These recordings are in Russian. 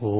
โอ้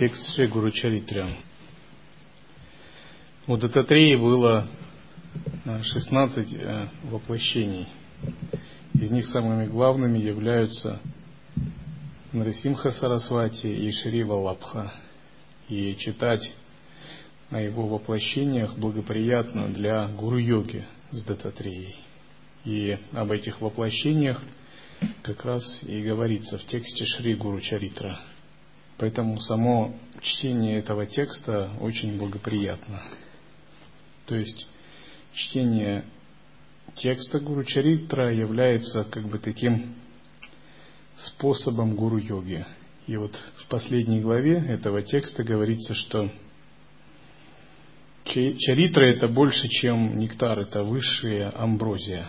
Текст Шри Гуру Чаритра. У Дататреи было 16 э, э, воплощений. Из них самыми главными являются Нарисимха Сарасвати и Шри Валабха. И читать о его воплощениях благоприятно для гуру-йоги с Дататреей. И об этих воплощениях как раз и говорится в тексте Шри Гуру Чаритра – Поэтому само чтение этого текста очень благоприятно. То есть чтение текста Гуру Чаритра является как бы таким способом гуру-йоги. И вот в последней главе этого текста говорится, что чаритра это больше, чем нектар, это высшая амброзия.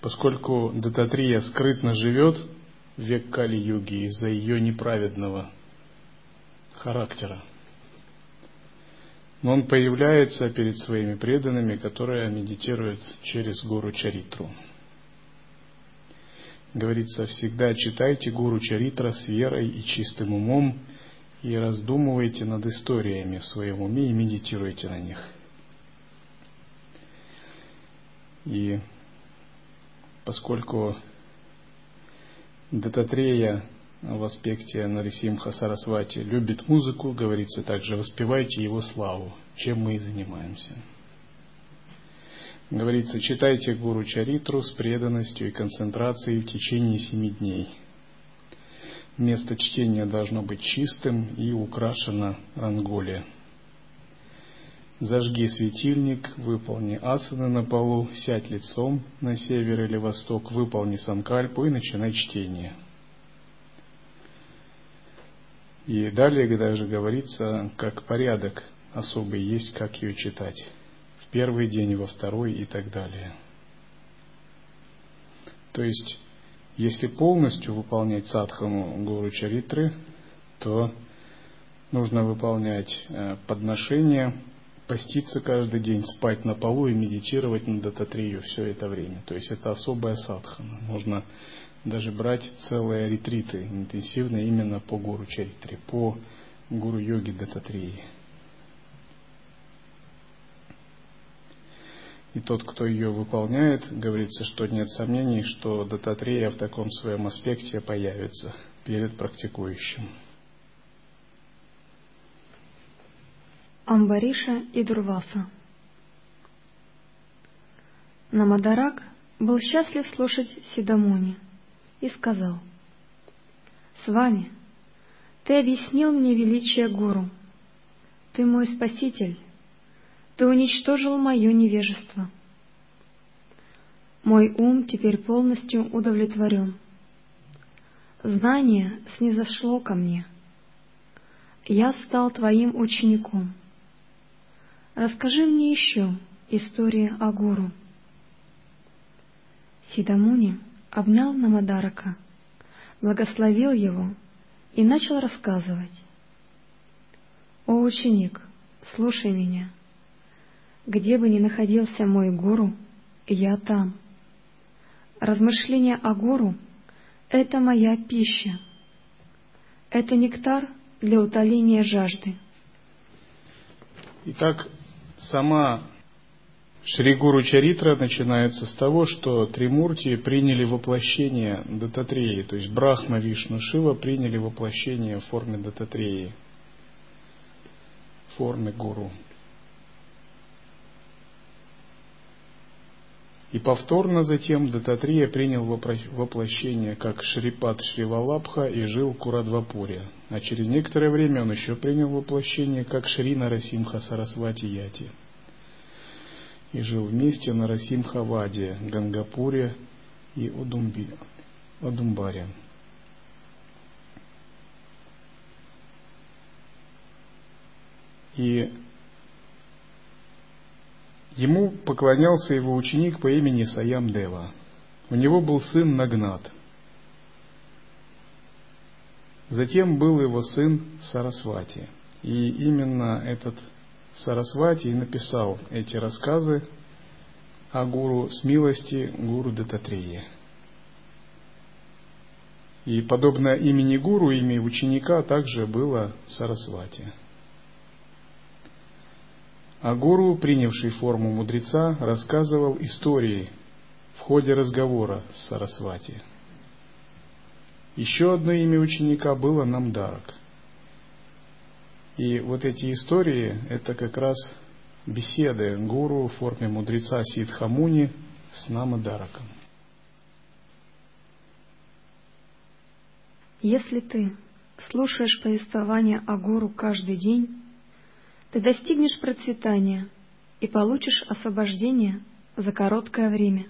Поскольку Дататрия скрытно живет век Кали-юги из-за ее неправедного характера. Но он появляется перед своими преданными, которые медитируют через Гуру Чаритру. Говорится, всегда читайте Гуру Чаритра с верой и чистым умом и раздумывайте над историями в своем уме и медитируйте на них. И поскольку Дататрея в аспекте Нарисимха Сарасвати любит музыку, говорится также, воспевайте его славу, чем мы и занимаемся. Говорится, читайте Гуру Чаритру с преданностью и концентрацией в течение семи дней. Место чтения должно быть чистым и украшено ранголи. Зажги светильник, выполни асаны на полу, сядь лицом на север или восток, выполни санкальпу и начинай чтение. И далее даже говорится, как порядок особый есть, как ее читать. В первый день, во второй и так далее. То есть, если полностью выполнять садхану Гуру Чаритры, то нужно выполнять э, подношения, поститься каждый день, спать на полу и медитировать на дататрию все это время. То есть это особая садхана. Можно даже брать целые ретриты интенсивные именно по гуру чаритре, по гуру йоги дататрии. И тот, кто ее выполняет, говорится, что нет сомнений, что дататрия в таком своем аспекте появится перед практикующим. Амбариша и Дурваса. Намадарак был счастлив слушать Сидамуни и сказал, «С вами ты объяснил мне величие Гуру, ты мой спаситель, ты уничтожил мое невежество. Мой ум теперь полностью удовлетворен. Знание снизошло ко мне. Я стал твоим учеником. Расскажи мне еще истории о гуру. Сидамуни обнял Намадарака, благословил его и начал рассказывать. «О ученик, слушай меня. Где бы ни находился мой гуру, я там. Размышления о гуру — это моя пища. Это нектар для утоления жажды. Итак, сама Шри Гуру Чаритра начинается с того, что Тримурти приняли воплощение Дататреи, то есть Брахма, Вишну, Шива приняли воплощение в форме Дататреи, формы Гуру. И повторно затем Дататрия принял воплощение как Шрипат Шривалабха и жил Курадвапуре, а через некоторое время он еще принял воплощение как Шри Нарасимха Сарасвати Яти и жил вместе на Расимхаваде, Гангапуре и Удумби, Удумбаре. И Ему поклонялся его ученик по имени Саям Дева. У него был сын Нагнат. Затем был его сын Сарасвати. И именно этот Сарасвати написал эти рассказы о гуру с милости гуру Дататрии. И подобно имени гуру, имя ученика также было Сарасвати. А гуру, принявший форму мудреца, рассказывал истории в ходе разговора с Сарасвати. Еще одно имя ученика было Намдарак. И вот эти истории – это как раз беседы гуру в форме мудреца Сидхамуни с Намадараком. Если ты слушаешь повествование о гуру каждый день, ты достигнешь процветания и получишь освобождение за короткое время,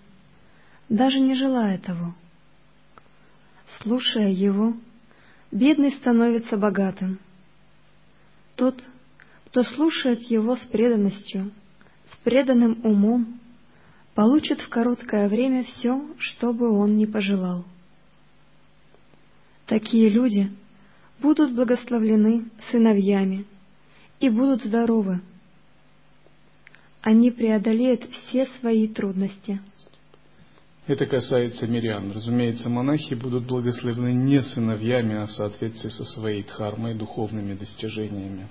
даже не желая того. Слушая его, бедный становится богатым. Тот, кто слушает его с преданностью, с преданным умом, получит в короткое время все, что бы он ни пожелал. Такие люди будут благословлены сыновьями, и будут здоровы. Они преодолеют все свои трудности. Это касается мирян. Разумеется, монахи будут благословены не сыновьями, а в соответствии со своей дхармой, духовными достижениями.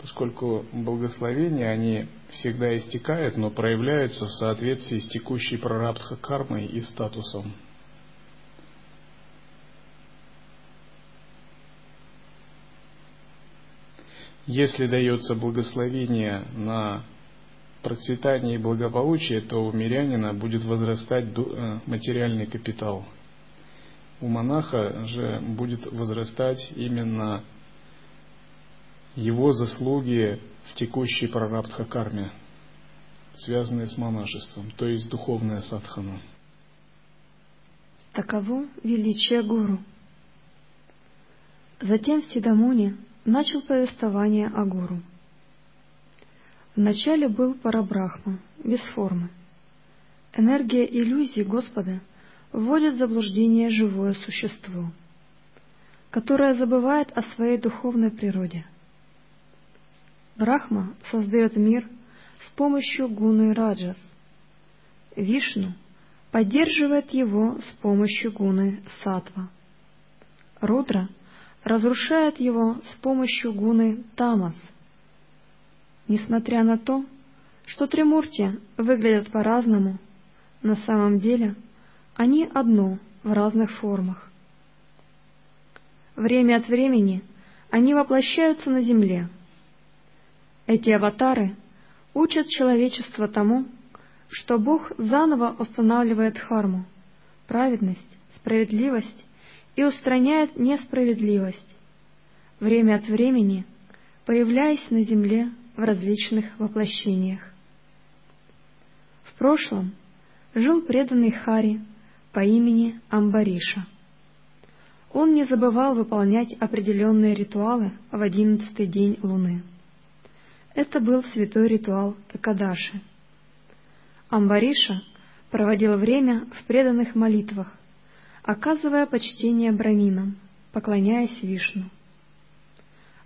Поскольку благословения, они всегда истекают, но проявляются в соответствии с текущей прарабдха кармой и статусом Если дается благословение на процветание и благополучие, то у мирянина будет возрастать э, материальный капитал. У монаха же будет возрастать именно его заслуги в текущей прарабдха карме, связанные с монашеством, то есть духовная садхана. Таково величие гуру. Затем в Сидамуне начал повествование о гуру. Вначале был Парабрахма, без формы. Энергия иллюзии Господа вводит в заблуждение живое существо, которое забывает о своей духовной природе. Брахма создает мир с помощью гуны Раджас. Вишну поддерживает его с помощью гуны Сатва. Рудра — разрушает его с помощью гуны Тамас. Несмотря на то, что Тримурти выглядят по-разному, на самом деле они одно в разных формах. Время от времени они воплощаются на земле. Эти аватары учат человечество тому, что Бог заново устанавливает харму, праведность, справедливость и устраняет несправедливость, время от времени появляясь на земле в различных воплощениях. В прошлом жил преданный Хари по имени Амбариша. Он не забывал выполнять определенные ритуалы в одиннадцатый день Луны. Это был святой ритуал Экадаши. Амбариша проводил время в преданных молитвах, оказывая почтение браминам, поклоняясь Вишну.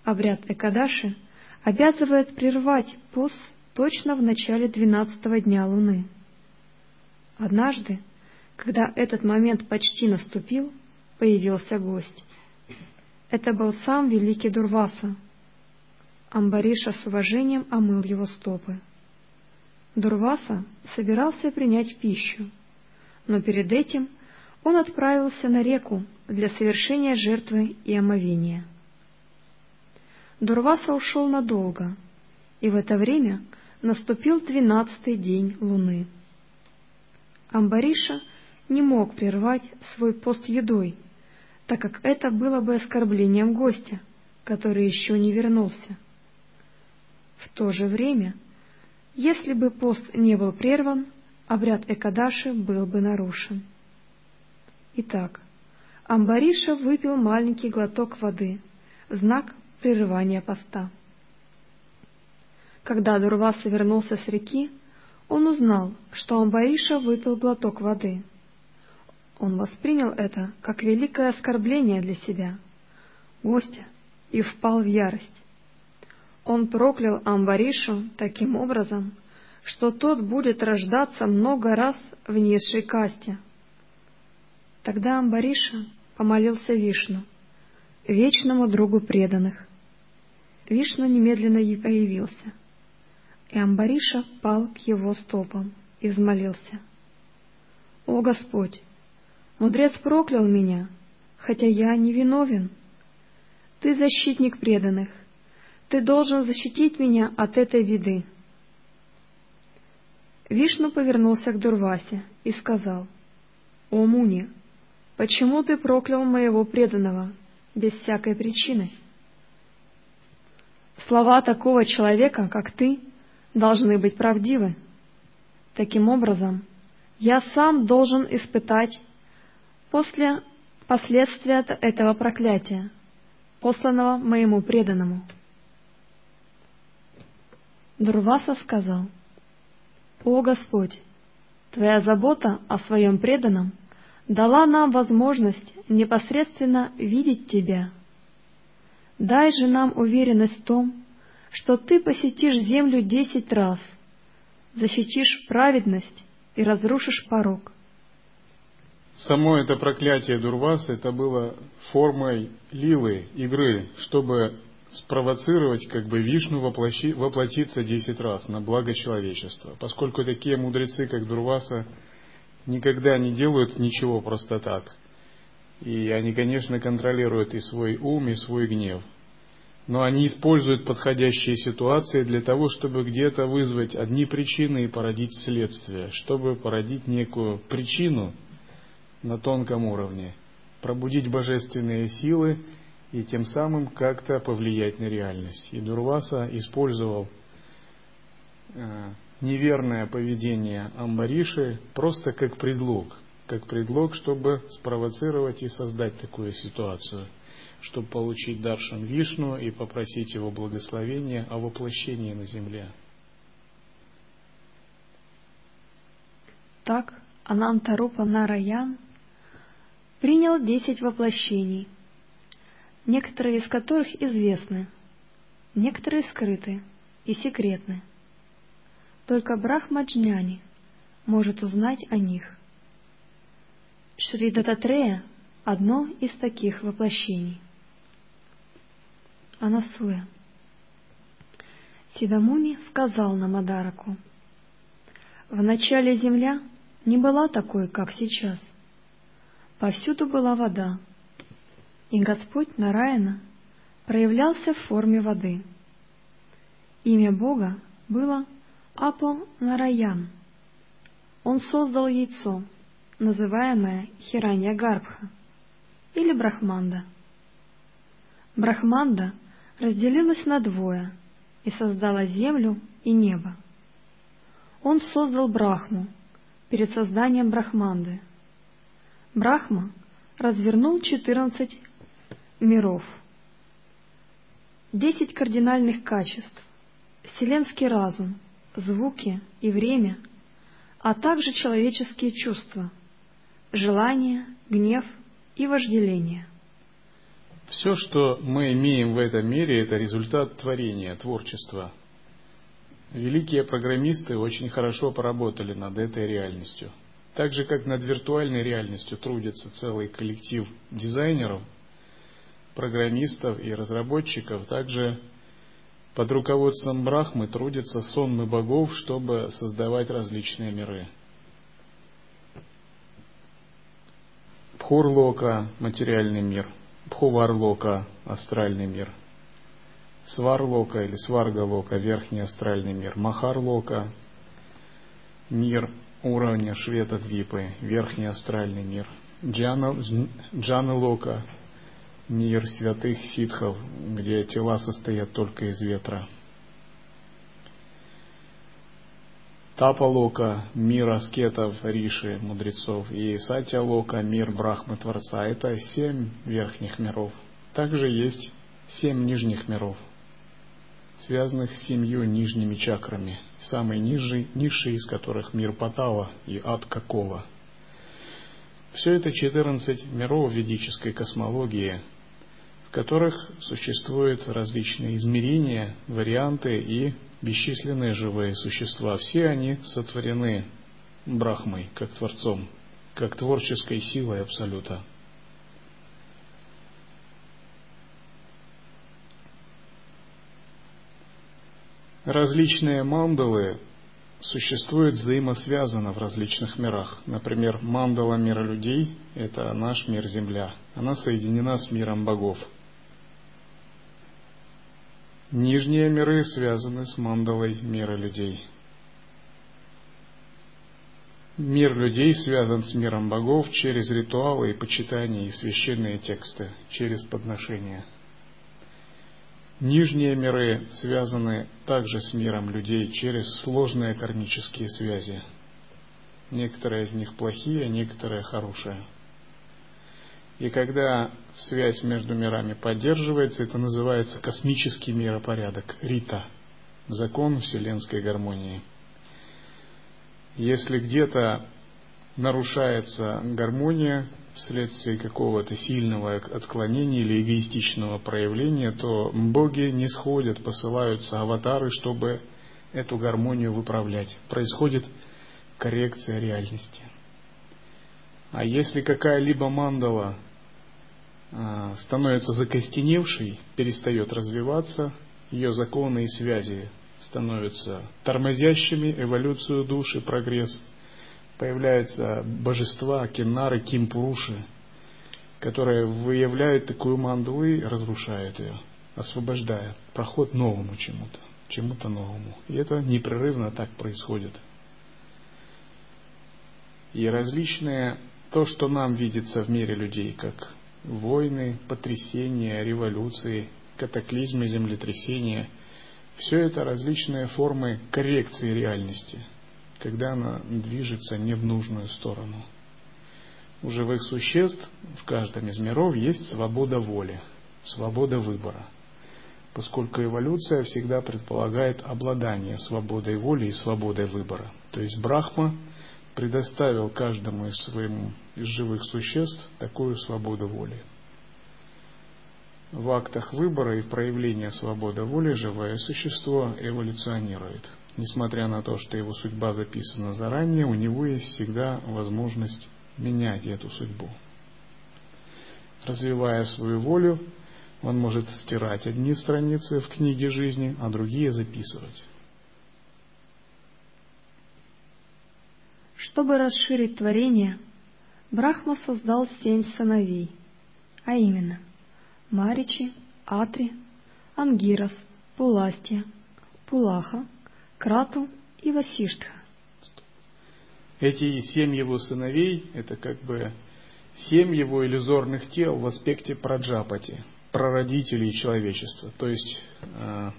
Обряд Экадаши обязывает прервать пост точно в начале двенадцатого дня Луны. Однажды, когда этот момент почти наступил, появился гость. Это был сам великий Дурваса. Амбариша с уважением омыл его стопы. Дурваса собирался принять пищу, но перед этим он отправился на реку для совершения жертвы и омовения. Дурваса ушел надолго, и в это время наступил двенадцатый день луны. Амбариша не мог прервать свой пост едой, так как это было бы оскорблением гостя, который еще не вернулся. В то же время, если бы пост не был прерван, обряд Экадаши был бы нарушен. Итак, Амбариша выпил маленький глоток воды, знак прерывания поста. Когда Дурваса вернулся с реки, он узнал, что Амбариша выпил глоток воды. Он воспринял это как великое оскорбление для себя, гостя, и впал в ярость. Он проклял Амбаришу таким образом, что тот будет рождаться много раз в низшей касте. Тогда Амбариша помолился Вишну, вечному другу преданных. Вишну немедленно и появился, и Амбариша пал к его стопам и взмолился. «О Господь! Мудрец проклял меня, хотя я не виновен. Ты защитник преданных, ты должен защитить меня от этой беды». Вишну повернулся к Дурвасе и сказал, «О Муни, почему ты проклял моего преданного без всякой причины?» Слова такого человека, как ты, должны быть правдивы. Таким образом, я сам должен испытать после последствия этого проклятия, посланного моему преданному. Дурваса сказал, «О Господь, Твоя забота о своем преданном дала нам возможность непосредственно видеть Тебя. Дай же нам уверенность в том, что Ты посетишь землю десять раз, защитишь праведность и разрушишь порог. Само это проклятие Дурваса, это было формой лилы, игры, чтобы спровоцировать как бы Вишну воплощи, воплотиться десять раз на благо человечества. Поскольку такие мудрецы, как Дурваса, никогда не делают ничего просто так. И они, конечно, контролируют и свой ум, и свой гнев но они используют подходящие ситуации для того, чтобы где-то вызвать одни причины и породить следствие, чтобы породить некую причину на тонком уровне, пробудить божественные силы и тем самым как-то повлиять на реальность. И Дурваса использовал э, неверное поведение Амбариши просто как предлог, как предлог, чтобы спровоцировать и создать такую ситуацию – чтобы получить даршан Вишну и попросить его благословения о воплощении на земле. Так Анантарупа Нараян принял десять воплощений, некоторые из которых известны, некоторые скрыты и секретны. Только Брахмаджняни может узнать о них. Шри Дататрея — одно из таких воплощений. Анасуя. Сидамуни сказал Намадараку, «В начале земля не была такой, как сейчас. Повсюду была вода, и Господь Нараяна проявлялся в форме воды. Имя Бога было Апо Нараян. Он создал яйцо, называемое Хиранья Гарбха или Брахманда. Брахманда — разделилась на двое и создала землю и небо. Он создал Брахму перед созданием Брахманды. Брахма развернул четырнадцать миров, десять кардинальных качеств, вселенский разум, звуки и время, а также человеческие чувства, желание, гнев и вожделение. Все, что мы имеем в этом мире, это результат творения, творчества. Великие программисты очень хорошо поработали над этой реальностью. Так же, как над виртуальной реальностью трудится целый коллектив дизайнеров, программистов и разработчиков, также под руководством Брахмы трудятся сонмы богов, чтобы создавать различные миры. Пхурлока – материальный мир – Бхуварлока – астральный мир, Сварлока или Сваргалока – верхний астральный мир, Махарлока – мир уровня Швета-Двипы, верхний астральный мир. Джана, Джана Лока, мир святых ситхов, где тела состоят только из ветра. Тапалока, мир аскетов, риши, мудрецов, и Сатьялока, мир Брахмы Творца. Это семь верхних миров. Также есть семь нижних миров, связанных с семью нижними чакрами, самый низший, низший из которых мир Патала и ад Какова. Все это 14 миров ведической космологии, в которых существуют различные измерения, варианты и бесчисленные живые существа. Все они сотворены Брахмой, как Творцом, как творческой силой Абсолюта. Различные мандалы существуют взаимосвязанно в различных мирах. Например, мандала мира людей – это наш мир Земля. Она соединена с миром богов – Нижние миры связаны с мандалой мира людей. Мир людей связан с миром богов через ритуалы и почитания и священные тексты, через подношения. Нижние миры связаны также с миром людей через сложные кармические связи. Некоторые из них плохие, некоторые хорошие – и когда связь между мирами поддерживается, это называется космический миропорядок, рита, закон вселенской гармонии. Если где-то нарушается гармония вследствие какого-то сильного отклонения или эгоистичного проявления, то боги не сходят, посылаются аватары, чтобы эту гармонию выправлять. Происходит коррекция реальности. А если какая-либо мандала становится закостеневшей, перестает развиваться, ее законы и связи становятся тормозящими эволюцию души, прогресс. Появляются божества, кеннары, кимпуруши, которые выявляют такую манду и разрушают ее, освобождая проход новому чему-то, чему-то новому. И это непрерывно так происходит. И различные, то, что нам видится в мире людей, как войны, потрясения, революции, катаклизмы, землетрясения – все это различные формы коррекции реальности, когда она движется не в нужную сторону. У живых существ в каждом из миров есть свобода воли, свобода выбора, поскольку эволюция всегда предполагает обладание свободой воли и свободой выбора. То есть Брахма предоставил каждому из, своему, из живых существ такую свободу воли. В актах выбора и проявления свободы воли живое существо эволюционирует. Несмотря на то, что его судьба записана заранее, у него есть всегда возможность менять эту судьбу. Развивая свою волю, он может стирать одни страницы в книге жизни, а другие записывать. Чтобы расширить творение, Брахма создал семь сыновей, а именно Маричи, Атри, Ангирас, Пуластия, Пулаха, Крату и Васиштха. Эти семь его сыновей – это как бы семь его иллюзорных тел в аспекте праджапати, прародителей человечества, то есть э,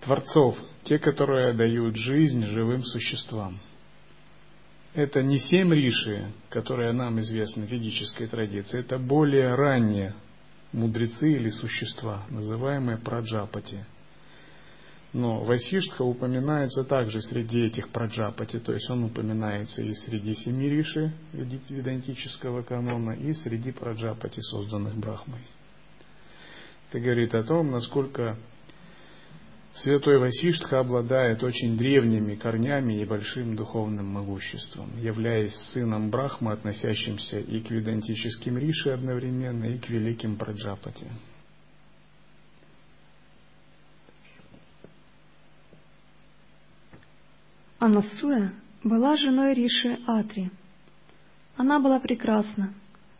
творцов, те, которые дают жизнь живым существам – это не семь риши, которые нам известны в ведической традиции, это более ранние мудрецы или существа, называемые праджапати. Но Васиштха упоминается также среди этих праджапати, то есть он упоминается и среди семи риши ведантического канона, и среди праджапати, созданных Брахмой. Это говорит о том, насколько Святой Васиштха обладает очень древними корнями и большим духовным могуществом, являясь сыном Брахмы, относящимся и к ведантическим риши одновременно, и к великим Праджапати. Анасуя была женой Риши Атри. Она была прекрасна,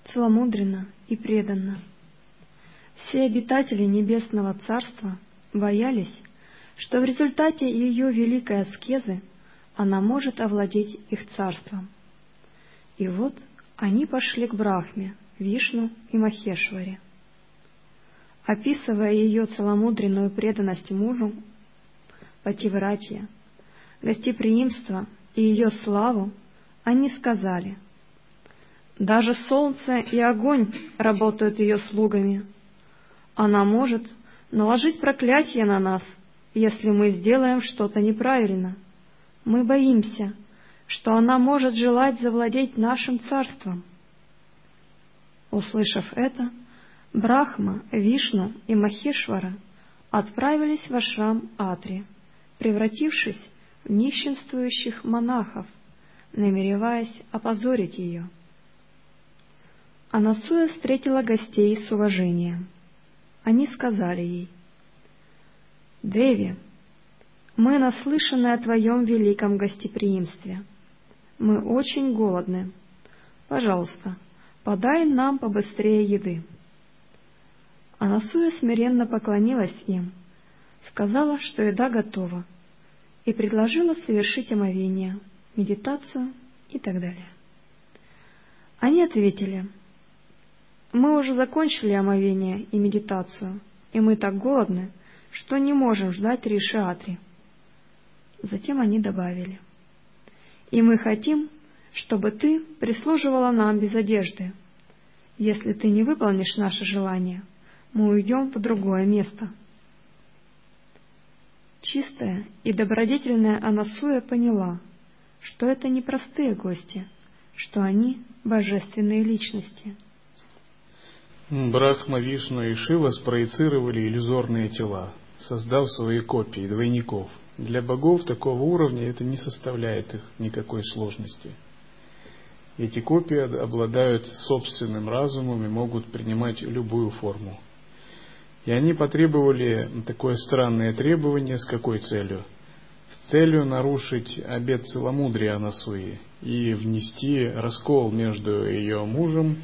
целомудренна и преданна. Все обитатели Небесного Царства боялись, что в результате ее великой аскезы она может овладеть их царством. И вот они пошли к Брахме, Вишну и Махешваре. Описывая ее целомудренную преданность мужу, Пативратья, гостеприимство и ее славу, они сказали, «Даже солнце и огонь работают ее слугами. Она может наложить проклятие на нас, если мы сделаем что-то неправильно. Мы боимся, что она может желать завладеть нашим царством». Услышав это, Брахма, Вишну и Махешвара отправились в ашрам Атри, превратившись в нищенствующих монахов, намереваясь опозорить ее. Анасуя встретила гостей с уважением. Они сказали ей, «Деви, мы наслышаны о твоем великом гостеприимстве. Мы очень голодны. Пожалуйста, подай нам побыстрее еды». Анасуя смиренно поклонилась им, сказала, что еда готова, и предложила совершить омовение, медитацию и так далее. Они ответили, «Мы уже закончили омовение и медитацию, и мы так голодны, что не можем ждать Ришиатри». Затем они добавили, «И мы хотим, чтобы ты прислуживала нам без одежды. Если ты не выполнишь наше желание, мы уйдем в другое место». Чистая и добродетельная Анасуя поняла, что это не простые гости, что они божественные личности. Брахма, Вишну и Шива спроецировали иллюзорные тела, создав свои копии, двойников. Для богов такого уровня это не составляет их никакой сложности. Эти копии обладают собственным разумом и могут принимать любую форму. И они потребовали такое странное требование с какой целью? С целью нарушить обет целомудрия Анасуи и внести раскол между ее мужем,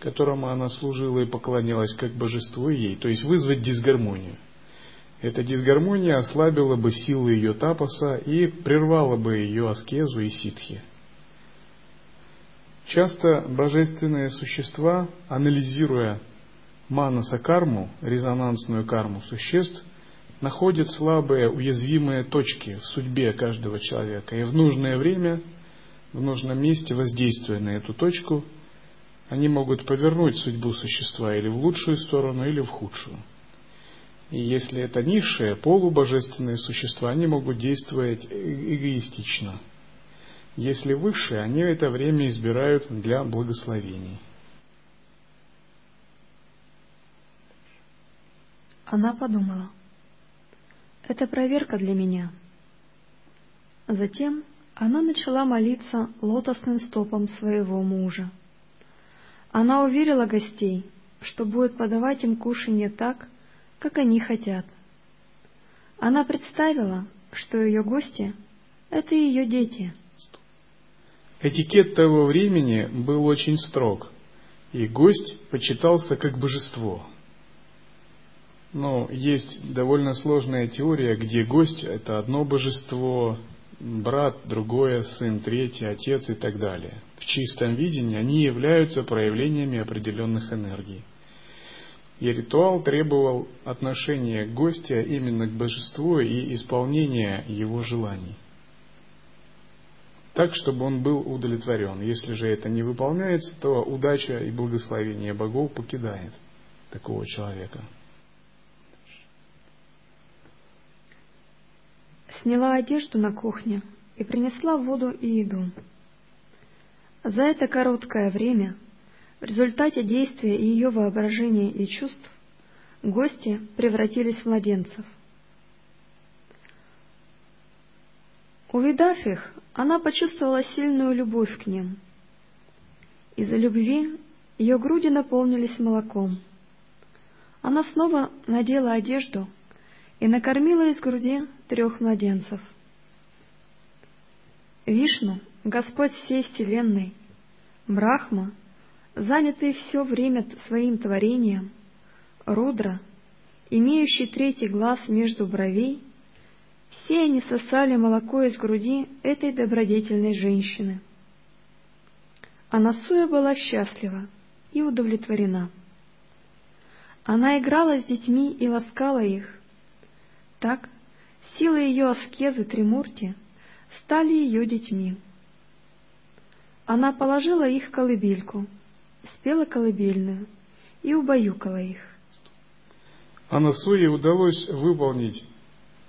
которому она служила и поклонялась как божеству ей, то есть вызвать дисгармонию. Эта дисгармония ослабила бы силы ее тапоса и прервала бы ее аскезу и ситхи. Часто божественные существа, анализируя манаса карму, резонансную карму существ, находит слабые, уязвимые точки в судьбе каждого человека. И в нужное время, в нужном месте, воздействуя на эту точку, они могут повернуть судьбу существа или в лучшую сторону, или в худшую. И если это низшие, полубожественные существа, они могут действовать э, эгоистично. Если высшие, они это время избирают для благословений. Она подумала, это проверка для меня. Затем она начала молиться лотосным стопом своего мужа. Она уверила гостей, что будет подавать им кушанье так, как они хотят. Она представила, что ее гости — это ее дети. Этикет того времени был очень строг, и гость почитался как божество — ну, есть довольно сложная теория, где гость – это одно божество, брат, другое, сын, третий, отец и так далее. В чистом видении они являются проявлениями определенных энергий. И ритуал требовал отношения гостя именно к божеству и исполнения его желаний. Так, чтобы он был удовлетворен. Если же это не выполняется, то удача и благословение богов покидает такого человека. сняла одежду на кухне и принесла воду и еду. За это короткое время, в результате действия ее воображения и чувств, гости превратились в младенцев. Увидав их, она почувствовала сильную любовь к ним. Из-за любви ее груди наполнились молоком. Она снова надела одежду и накормила из груди трех младенцев. Вишну, Господь всей Вселенной, Брахма, занятый все время своим творением, Рудра, имеющий третий глаз между бровей, Все они сосали молоко из груди этой добродетельной женщины. Анасуя была счастлива и удовлетворена. Она играла с детьми и ласкала их. Так силы ее аскезы Тримурти стали ее детьми. Она положила их колыбельку, спела колыбельную и убаюкала их. Анасуе удалось выполнить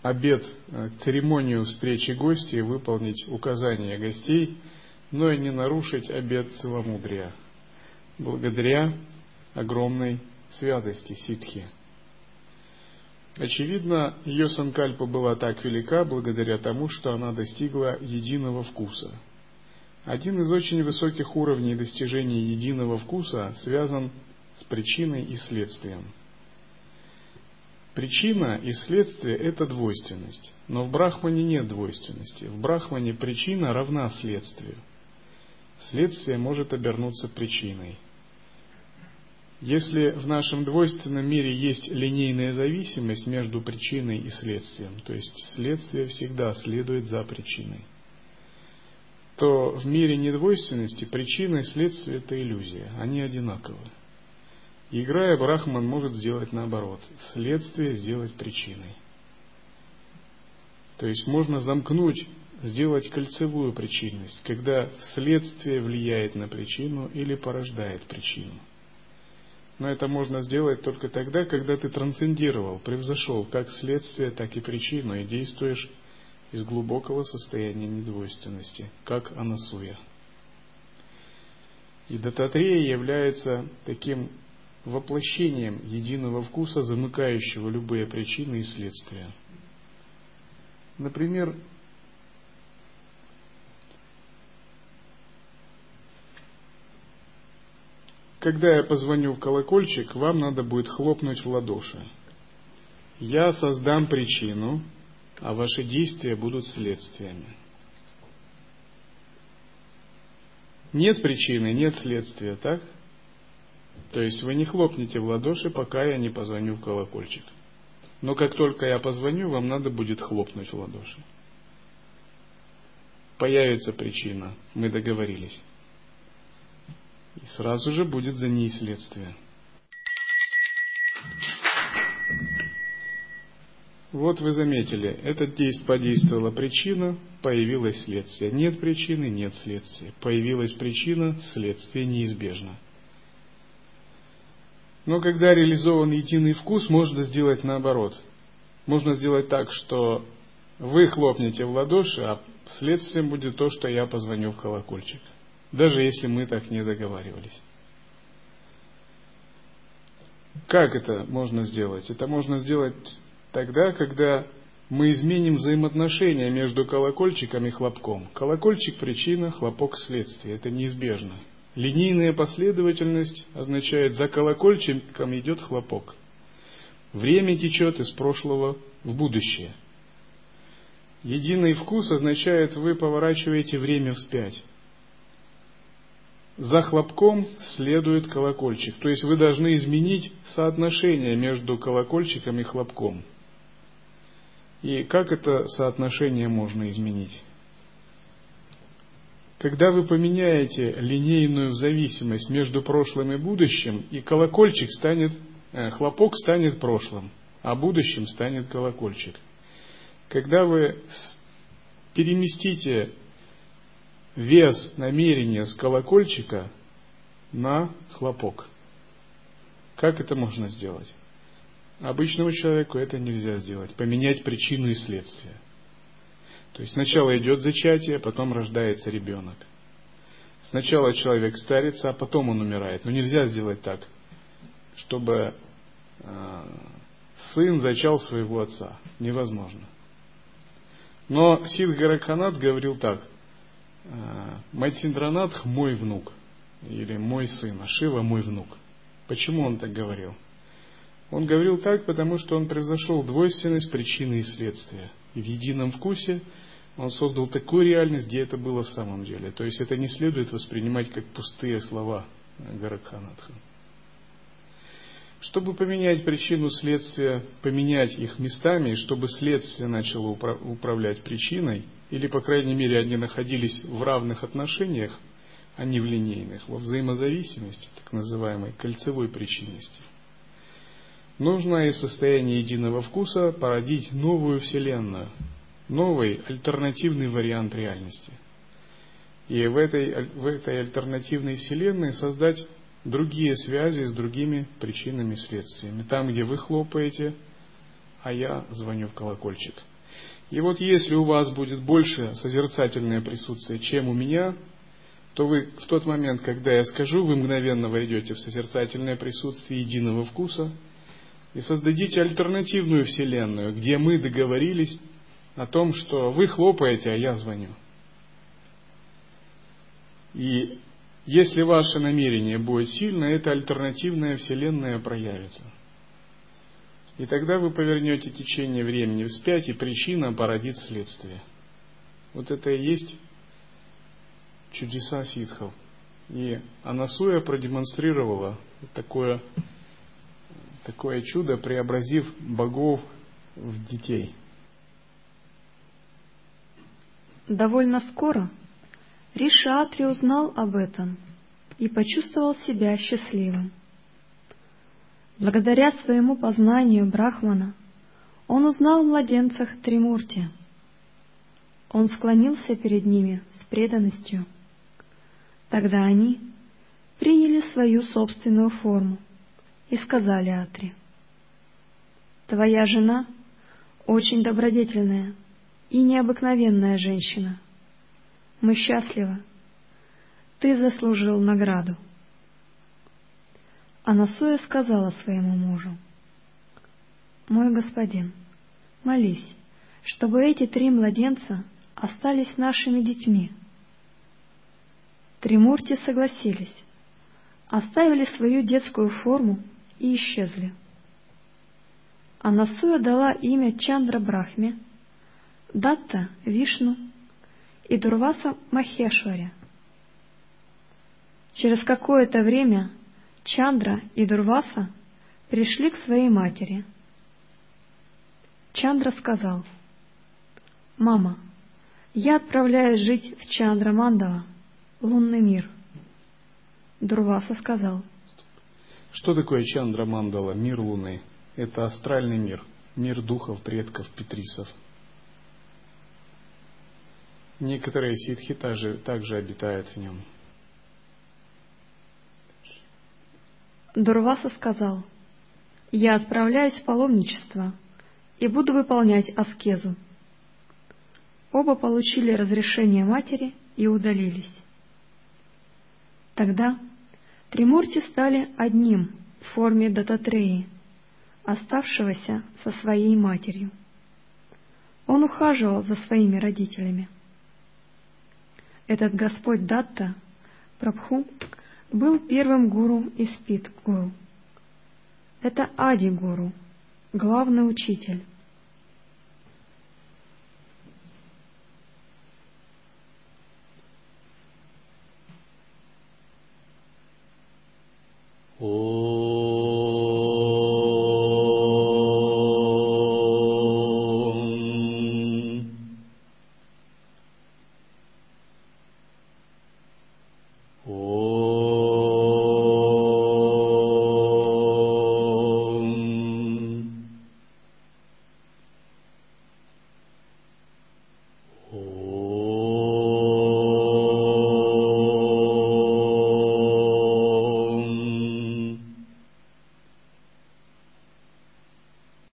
обед, э, церемонию встречи гостей, выполнить указания гостей, но и не нарушить обед целомудрия, благодаря огромной святости ситхи. Очевидно, ее санкальпа была так велика благодаря тому, что она достигла единого вкуса. Один из очень высоких уровней достижения единого вкуса связан с причиной и следствием. Причина и следствие – это двойственность. Но в Брахмане нет двойственности. В Брахмане причина равна следствию. Следствие может обернуться причиной. Если в нашем двойственном мире есть линейная зависимость между причиной и следствием, то есть следствие всегда следует за причиной, то в мире недвойственности причина и следствие – это иллюзия, они одинаковы. Играя, Брахман может сделать наоборот, следствие сделать причиной. То есть можно замкнуть, сделать кольцевую причинность, когда следствие влияет на причину или порождает причину. Но это можно сделать только тогда, когда ты трансцендировал, превзошел как следствие, так и причину и действуешь из глубокого состояния недвойственности, как анасуя. И дататрея является таким воплощением единого вкуса, замыкающего любые причины и следствия. Например, когда я позвоню в колокольчик, вам надо будет хлопнуть в ладоши. Я создам причину, а ваши действия будут следствиями. Нет причины, нет следствия, так? То есть вы не хлопнете в ладоши, пока я не позвоню в колокольчик. Но как только я позвоню, вам надо будет хлопнуть в ладоши. Появится причина, мы договорились. И сразу же будет за ней следствие. Вот вы заметили, действие подействовала причина, появилось следствие. Нет причины, нет следствия. Появилась причина, следствие неизбежно. Но когда реализован единый вкус, можно сделать наоборот. Можно сделать так, что вы хлопнете в ладоши, а следствием будет то, что я позвоню в колокольчик. Даже если мы так не договаривались. Как это можно сделать? Это можно сделать тогда, когда мы изменим взаимоотношения между колокольчиком и хлопком. Колокольчик – причина, хлопок – следствие. Это неизбежно. Линейная последовательность означает, за колокольчиком идет хлопок. Время течет из прошлого в будущее. Единый вкус означает, вы поворачиваете время вспять. За хлопком следует колокольчик. То есть вы должны изменить соотношение между колокольчиком и хлопком. И как это соотношение можно изменить? Когда вы поменяете линейную зависимость между прошлым и будущим, и колокольчик станет, э, хлопок станет прошлым, а будущим станет колокольчик. Когда вы переместите вес намерения с колокольчика на хлопок. Как это можно сделать? Обычному человеку это нельзя сделать. Поменять причину и следствие. То есть сначала идет зачатие, потом рождается ребенок. Сначала человек старится, а потом он умирает. Но нельзя сделать так, чтобы э, сын зачал своего отца. Невозможно. Но Сидх Гаракханат говорил так. Э, Матсиндранатх мой внук. Или мой сын, а Шива мой внук. Почему он так говорил? Он говорил так, потому что он превзошел двойственность причины и следствия. И в едином вкусе он создал такую реальность, где это было в самом деле. То есть это не следует воспринимать как пустые слова Гаракханатха. Чтобы поменять причину следствия, поменять их местами, чтобы следствие начало управлять причиной, или, по крайней мере, они находились в равных отношениях, а не в линейных, во взаимозависимости, так называемой кольцевой причинности, нужно из состояния единого вкуса породить новую Вселенную, новый альтернативный вариант реальности. И в этой, в этой альтернативной Вселенной создать другие связи с другими причинами и следствиями. Там, где вы хлопаете, а я звоню в колокольчик. И вот если у вас будет больше созерцательное присутствие, чем у меня, то вы в тот момент, когда я скажу, вы мгновенно войдете в созерцательное присутствие единого вкуса и создадите альтернативную вселенную, где мы договорились о том, что вы хлопаете, а я звоню. И если ваше намерение будет сильно, эта альтернативная вселенная проявится. И тогда вы повернете течение времени вспять, и причина породит следствие. Вот это и есть чудеса ситхов. И Анасуя продемонстрировала такое, такое чудо, преобразив богов в детей. Довольно скоро Ришатри узнал об этом и почувствовал себя счастливым. Благодаря своему познанию Брахмана он узнал в младенцах Тримурти. Он склонился перед ними с преданностью. Тогда они приняли свою собственную форму и сказали Атри, «Твоя жена очень добродетельная и необыкновенная женщина. Мы счастливы. Ты заслужил награду. Анасуя сказала своему мужу, «Мой господин, молись, чтобы эти три младенца остались нашими детьми». Тримурти согласились, оставили свою детскую форму и исчезли. Анасуя дала имя Чандра Брахме, Датта — Вишну и Дурваса Махешваре. Через какое-то время Чандра и Дурваса пришли к своей матери. Чандра сказал, «Мама, я отправляюсь жить в Чандра Мандала, лунный мир». Дурваса сказал, «Что такое Чандра Мандала, мир луны? Это астральный мир, мир духов, предков, петрисов». Некоторые ситхи также, также обитают в нем. Дурваса сказал, «Я отправляюсь в паломничество и буду выполнять аскезу». Оба получили разрешение матери и удалились. Тогда Тримурти стали одним в форме Дататреи, оставшегося со своей матерью. Он ухаживал за своими родителями. Этот Господь Датта, Прабху, был первым гуру из Пит-гуру. Это Ади-гуру, главный учитель.